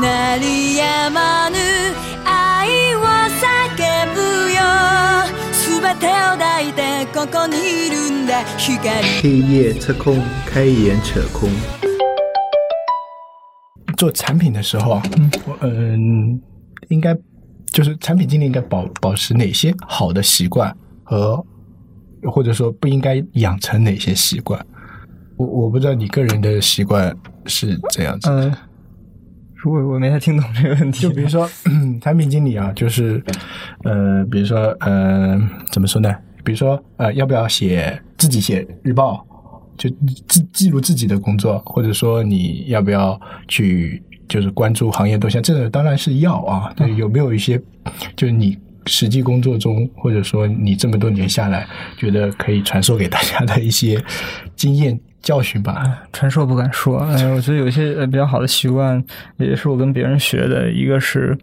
鳴りやまぬ愛を叫ぶよ全てを抱いてここにいるんだ光黑夜测空，开眼扯空。做产品的时候啊，我嗯，应该就是产品经理应该保保持哪些好的习惯和，或者说不应该养成哪些习惯？我我不知道你个人的习惯是这样子。嗯， 如果我没太听懂这个问题，就比如说产品经理啊，就是呃，比如说呃，怎么说呢？比如说呃，要不要写自己写日报？就记记录自己的工作，或者说你要不要去就是关注行业动向？这个当然是要啊。对，有没有一些就是你实际工作中，或者说你这么多年下来，觉得可以传授给大家的一些经验教训吧？传授不敢说，哎，我觉得有一些比较好的习惯，也是我跟别人学的。一个是，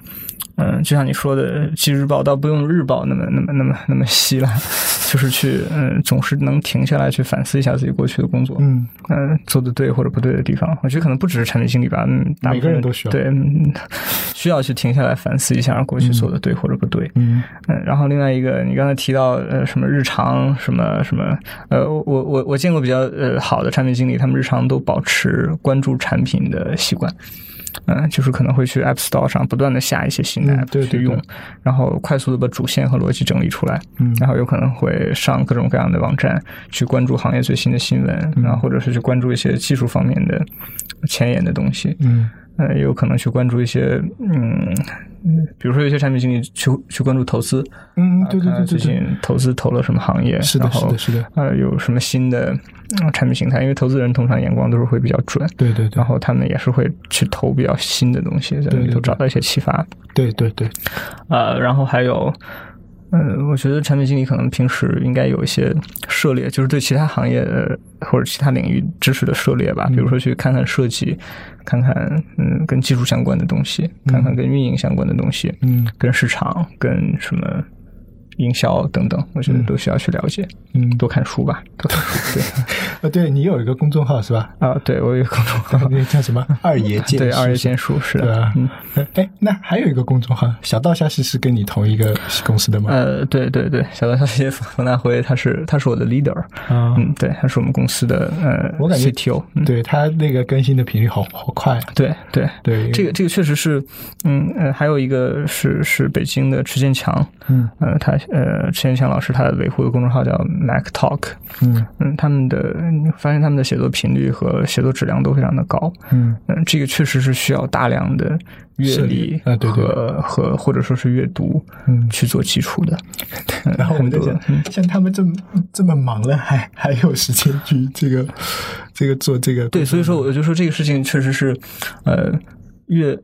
嗯，就像你说的，记日报倒不用日报那么那么那么那么稀烂，就是去嗯，总是能停下来去反思一下自己过去的工作，嗯嗯，做的对或者不对的地方。我觉得可能不只是产品经理吧，嗯，每个人都需要对，嗯需要去停下来反思一下过去做的对或者不对。嗯嗯，然后另外一个，你刚才提到呃什么日常什么什么，呃，我我我我见过比较呃好的产品经理，他们日常都保持关注产品的习惯。嗯，就是可能会去 App Store 上不断的下一些新的嗯 app 对对去用，对然后快速的把主线和逻辑整理出来，嗯。然后有可能会上各种各样的网站去关注行业最新的新闻，嗯。然后或者是去关注一些技术方面的前沿的东西，嗯。呃，也有可能去关注一些，嗯，嗯。比如说有些产品经理去去关注投资，嗯，对对对对最，近投资投了什么行业，是的是的是的。呃，有什么新的、嗯产品形态？因为投资人通常眼光都是会比较准，对对对。然后他们也是会去投比较新的东西，在里头找到一些启发。对对对，呃，然后还有，嗯，我觉得产品经理可能平时应该有一些涉猎，就是对其他行业呃或者其他领域知识的涉猎吧，比如说去看看设计，看看嗯跟技术相关的东西，看看跟运营相关的东西，嗯。跟市场、跟什么营销等等，我觉得都需要去了解，嗯，多看书吧，多看书。对 呃，对你有一个公众号是吧？啊，对我有一个公众号，那个叫什么？二爷剑对二爷剑剑术是的对啊，嗯。哎，那还有一个公众号，小道消息是跟你同一个公司的吗？呃，对对对，小道消息冯大辉，他是他是我的 leader，啊，嗯，对，他是我们公司的呃，我感觉 CTO，嗯，对他那个更新的频率好好快，对对对，这个这个确实是，嗯呃，还有一个是是北京的池建强，嗯呃，他呃池建强老师他维护的公众号叫 Mac Talk，嗯。嗯，他们的你发现他们的写作频率和写作质量都非常的高，嗯。嗯，这个确实是需要大量的阅涉历啊对对。和和或者说是阅读，嗯。去做基础的。嗯然后我们在很多想，像他们这么这么忙了，还还有时间去这个这个做这个？对，所以说我就说这个事情确实是，呃，越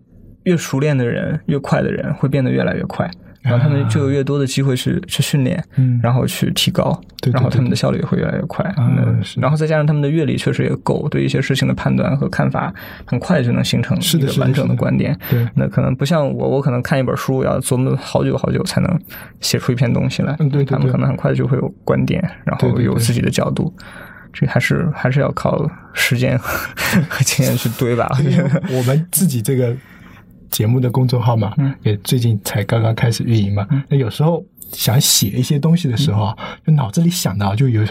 越熟练的人，越快的人会变得越来越快，然后他们就有越多的机会去去训练，嗯然后去提高，然后他们的效率也会越来越快。啊嗯是然后再加上他们的阅历确实也够，对一些事情的判断和看法很快就能形成完整的的观点。对那可能不像我，我可能看一本书要琢磨好久好久才能写出一篇东西来。嗯对他们可能很快就会有观点，然后有自己的角度。这还是还是要靠时间和 经验去堆吧。我们自己这个节目的公众号嘛，嗯。也最近才刚刚开始运营嘛。那有时候想写一些东西的时候啊，就脑子里想的就有，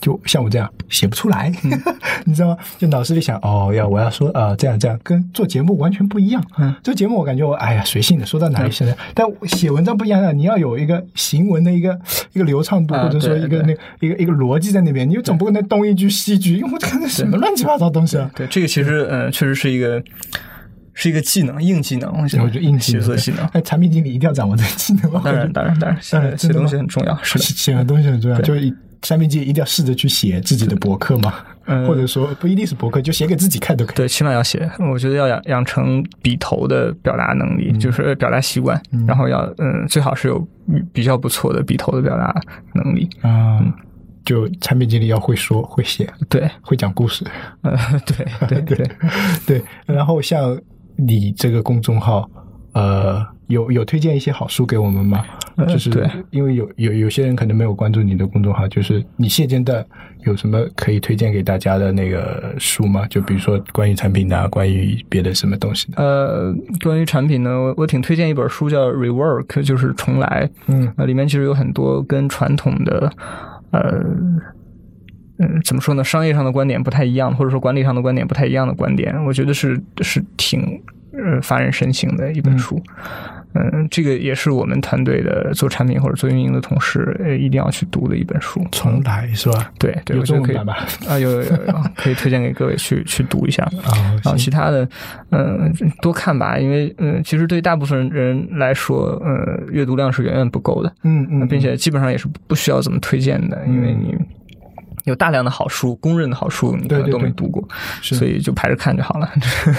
就像我这样写不出来，嗯。你知道吗？就脑子里想哦，要我要说呃这样这样，跟做节目完全不一样。嗯，做节目我感觉我哎呀随性的说到哪里现在，但写文章不一样啊，你要有一个行文的一个一个流畅度，啊或者说一个那一个一个逻辑在那边，你又总不可能东一句西一句，因为我看那什么乱七八糟东西啊。对这个其实呃确实是一个是一个技能，硬技能。我觉得硬技能写作技能。哎，产品经理一定要掌握这个技能吗？当然，当然，当然，当然写写东西很重要。是的，写的东西很重要，就是产品经理一定要试着去写自己的博客嘛，嗯或者说不一定是博客，就写给自己看都可以。对，起码要写。我觉得要养养成笔头的表达能力，就是表达习惯，然后要嗯，最好是有比较不错的笔头的表达能力。啊，就产品经理要会说会写，对，会讲故事。呃，对对 对，对，然后像你这个公众号，呃，有有推荐一些好书给我们吗？呃就是对因为有有有些人可能没有关注你的公众号，就是你现阶段有什么可以推荐给大家的那个书吗？就比如说关于产品的、啊，关于别的什么东西的？呃，关于产品呢，我我挺推荐一本书叫《Rework》，就是重来。嗯呃，里面其实有很多跟传统的呃。嗯，怎么说呢？商业上的观点不太一样，或者说管理上的观点不太一样的观点，我觉得是是挺呃发人深省的一本书。嗯，这个也是我们团队的做产品或者做运营的同事呃一定要去读的一本书。重来是吧？对对，有我觉得可以？啊，有有有有，可以推荐给各位去去读一下。啊然后其他的，嗯、多看吧，因为嗯、其实对大部分人来说，呃，阅读量是远远不够的，嗯嗯，并且基本上也是不需要怎么推荐的，因为你有大量的好书，公认的好书，你可能都没读过，是。所以就排着看就好了。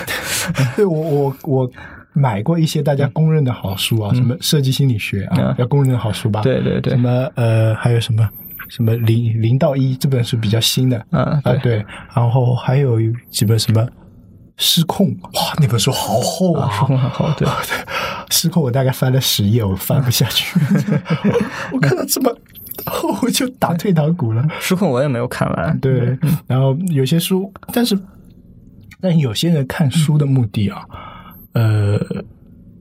对我我我买过一些大家公认的好书啊，什么设计心理学啊嗯，要公认的好书吧？对对对。什，么呃，还有什么什么零零到一这本是比较新的。嗯，啊，对。对，然后还有几本什么失控，哇，那本书好厚啊，书很厚，对，失控我大概翻了十页，我翻不下去，我看到这么厚 我就打退堂鼓了。失控我也没有看完，对，然后有些书，但是但有些人看书的目的啊，呃，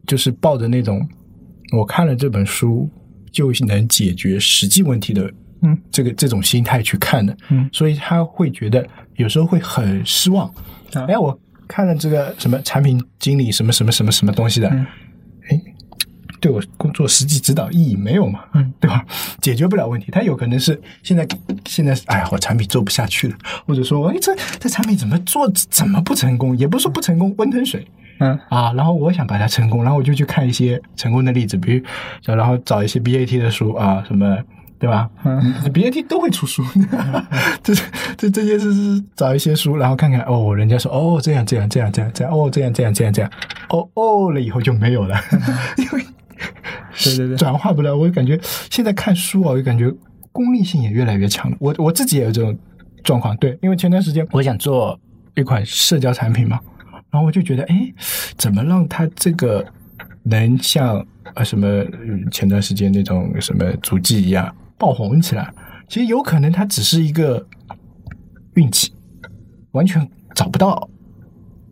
就是抱着那种我看了这本书就能解决实际问题的，嗯，这个这种心态去看的，嗯。所以他会觉得有时候会很失望。啊。哎，我看了这个什么产品经理什么什么什么什么东西的，对我工作实际指导意义没有嘛？嗯，对吧？解决不了问题，他有可能是现在现在，哎呀，我产品做不下去了，或者说，哎，这这产品怎么做怎么不成功？也不是说不成功，温吞水嗯啊。然后我想把它成功，然后我就去看一些成功的例子，比如，然后找一些 BAT 的书啊，什么。对吧？嗯，BAT 都会出书，这这这些是是找一些书，然后看看哦，人家说哦这样这样这样这样这样哦这样这样这样这样哦哦了以后就没有了，因为对对对 转化不了。我就感觉现在看书啊，我就感觉功利性也越来越强了。我我自己也有这种状况，对，因为前段时间我想做一款社交产品嘛，然后我就觉得，哎，怎么让它这个能像呃什么前段时间那种什么足迹一样爆红起来？其实有可能它只是一个运气，完全找不到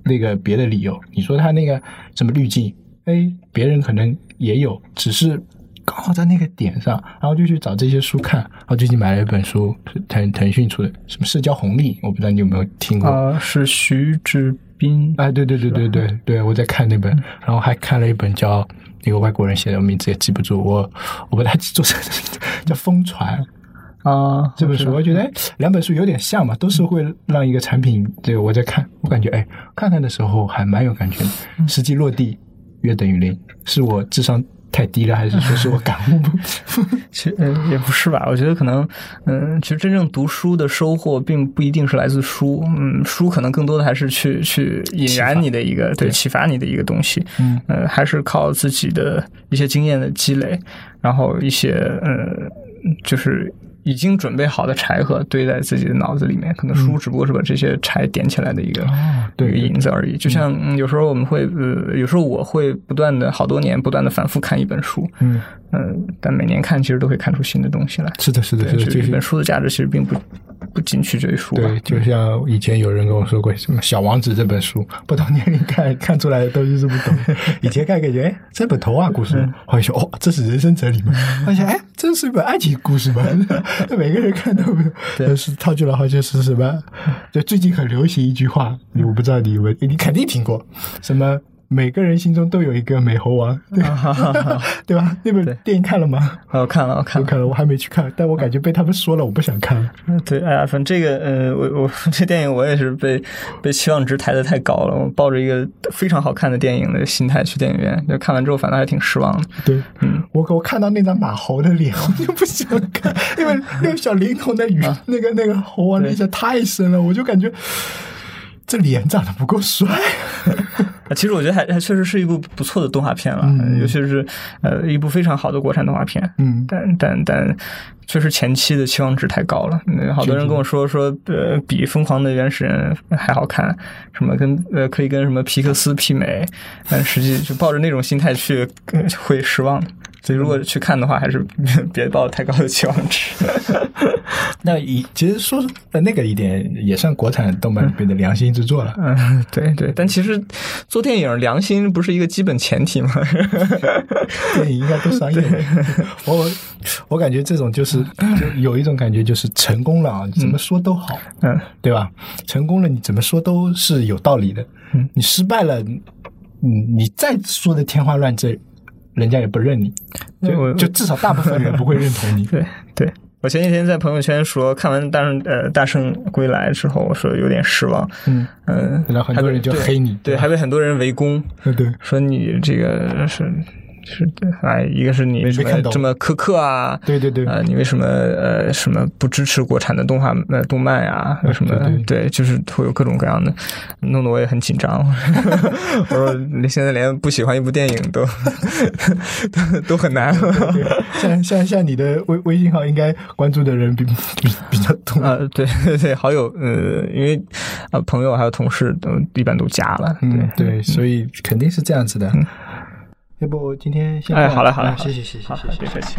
那个别的理由。你说它那个什么滤镜，哎，别人可能也有，只是刚好在那个点上，然后就去找这些书看。然后最近买了一本书，腾腾讯出的，什么社交红利，我不知道你有没有听过。啊，是徐志斌，哎，对对对对对对，我在看那本，然后还看了一本叫那个外国人写的，我名字也记不住，我我不太记住，叫《疯传》啊，这本书，我觉得哎，两本书有点像嘛，都是会让一个产品，这个我在看，我感觉哎，看看的时候还蛮有感觉的，实际落地约等于零，是我智商太低了，还是说 是我感悟不？其实、呃、也不是吧，我觉得可能，嗯、其实真正读书的收获并不一定是来自书，嗯，书可能更多的还是去去引燃你的一个对启发你的一个东西，嗯呃，还是靠自己的一些经验的积累，然后一些呃，就是已经准备好的柴禾堆在自己的脑子里面，可能书只不过是把这些柴点起来的一个、哦对一个引子而已。就像、嗯、有时候我们会呃，有时候我会不断的好多年不断的反复看一本书，嗯，嗯，但每年看其实都会看出新的东西来。是的，是的，对，是的，就是就一本书的价值其实并不不仅取决于书吧。对，就像以前有人跟我说过，什么《小王子》这本书，不同年龄看看出来的东西是不同。以前看感觉，哎，这本童话故事，后来说，哦，这是人生哲理吗？发现，哎，这是一本爱情故事吗？每个人看都没有，对是套句了，好像是什么？就最近很流行一句话，我不知道你有没有，你肯定听过，什么？每个人心中都有一个美猴王，对对吧？那本电影看了吗？啊我看了，我看了，我看了，我还没去看，但我感觉被他们说了，我不想看了。对，哎呀，反正这个，呃，我我 这电影我也是被被期望值抬得太高了，我抱着一个非常好看的电影的心态去电影院，就看完之后反倒还挺失望的。对，嗯，我我看到那张马猴的脸，我就不想看，因为那个小灵童的语，那个那个猴王的印象太深了，我就感觉这脸长得不够帅。其实我觉得还还确实是一部不错的动画片了，嗯尤其是呃一部非常好的国产动画片。嗯但但但确实前期的期望值太高了，嗯好多人跟我说说呃比《疯狂的原始人》还好看，什么跟呃可以跟什么皮克斯媲美，但实际就抱着那种心态去呃会失望。所以如果去看的话，还是 别抱太高的期望值。那以其实说呃那个一点也算国产动漫里面的良心之作了。嗯，对对，但其实做电影良心不是一个基本前提吗？电影应该都商业的。我我感觉这种就是就有一种感觉就是成功了啊，怎么说都好，嗯对吧？成功了，你怎么说都是有道理的。嗯你失败了，你你再说的天花乱坠，人家也不认你，就就至少大部分人不会认同你。对对，我前几天在朋友圈说，看完大圣呃大圣归来之后，我说有点失望。嗯，嗯，然后很多人就黑你，对，吧还被很多人围攻，对对，说你这个是是的哎，一个是你为什么这么苛刻啊？对对对，呃，你为什么呃什么不支持国产的动画呃动漫呀？为什么对对就是会有各种各样的，弄得我也很紧张。我说你现在连不喜欢一部电影都都都很难。像像像你的微微信号应该关注的人比比比较多。啊，对对 对，好友，呃，因为啊、朋友还有同事都一般都加了，嗯，对，对，所以肯定是这样子的。要不今天先哎，好嘞好嘞，啊谢谢谢谢好谢谢别。客气。